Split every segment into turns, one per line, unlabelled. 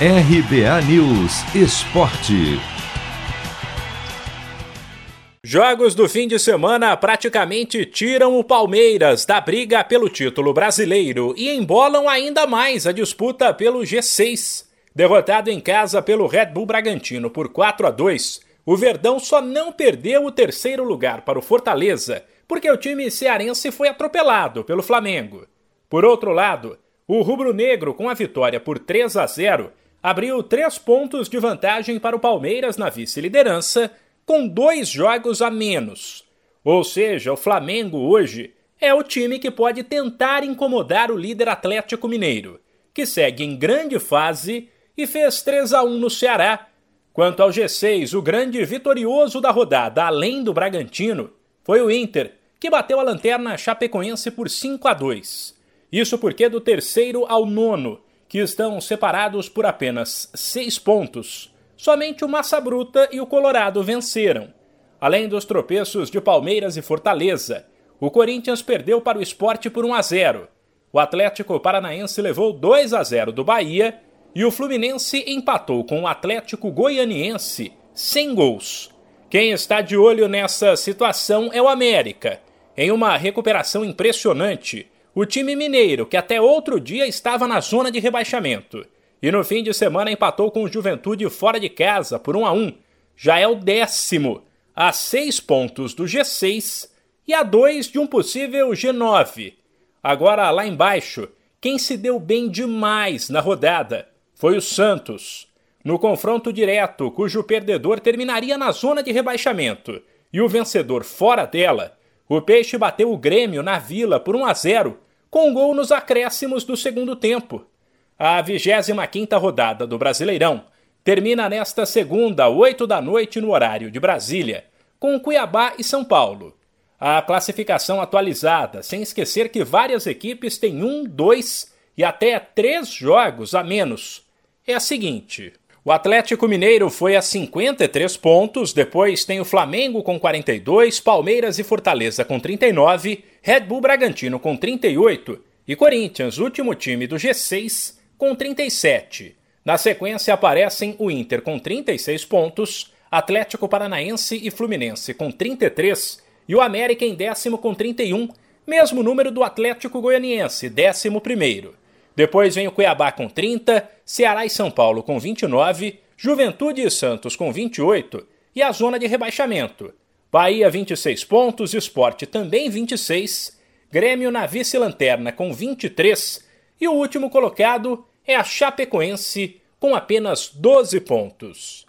RBA News Esporte.
Jogos do fim de semana praticamente tiram o Palmeiras da briga pelo título brasileiro e embolam ainda mais a disputa pelo G6. Derrotado em casa pelo Red Bull Bragantino por 4 a 2, o Verdão só não perdeu o terceiro lugar para o Fortaleza, porque o time cearense foi atropelado pelo Flamengo. Por outro lado, o rubro-negro, com a vitória por 3 a 0, abriu três pontos de vantagem para o Palmeiras na vice-liderança, com dois jogos a menos. Ou seja, o Flamengo hoje é o time que pode tentar incomodar o líder Atlético Mineiro, que segue em grande fase e fez 3 a 1 no Ceará. Quanto ao G6, o grande vitorioso da rodada, além do Bragantino, foi o Inter, que bateu a lanterna chapecoense por 5 a 2. Isso porque do terceiro ao nono que estão separados por apenas seis pontos. Somente o Massa Bruta e o Colorado venceram. Além dos tropeços de Palmeiras e Fortaleza, o Corinthians perdeu para o esporte por 1 a 0. O Atlético Paranaense levou 2 a 0 do Bahia e o Fluminense empatou com o Atlético Goianiense sem gols. Quem está de olho nessa situação é o América, em uma recuperação impressionante o time mineiro, que até outro dia estava na zona de rebaixamento, e no fim de semana empatou com o Juventude fora de casa por 1 a 1, já é o décimo, a seis pontos do G6 e a dois de um possível G9. Agora lá embaixo, quem se deu bem demais na rodada foi o Santos. No confronto direto, cujo perdedor terminaria na zona de rebaixamento e o vencedor fora dela, o Peixe bateu o Grêmio na Vila por 1 a 0 com gol nos acréscimos do segundo tempo. A 25ª rodada do Brasileirão termina nesta segunda, 8 da noite no horário de Brasília, com Cuiabá e São Paulo. A classificação atualizada, sem esquecer que várias equipes têm um, dois e até três jogos a menos, é a seguinte: o Atlético Mineiro foi a 53 pontos, depois tem o Flamengo com 42, Palmeiras e Fortaleza com 39, Red Bull Bragantino com 38 e Corinthians, último time do G6, com 37. Na sequência aparecem o Inter com 36 pontos, Atlético Paranaense e Fluminense com 33 e o América em décimo com 31, mesmo número do Atlético Goianiense, décimo primeiro. Depois vem o Cuiabá com 30, Ceará e São Paulo com 29, Juventude e Santos com 28 e a zona de rebaixamento. Bahia 26 pontos, Esporte também 26, Grêmio na vice-lanterna com 23 e o último colocado é a Chapecoense com apenas 12 pontos.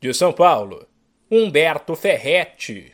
De São Paulo, Humberto Ferretti.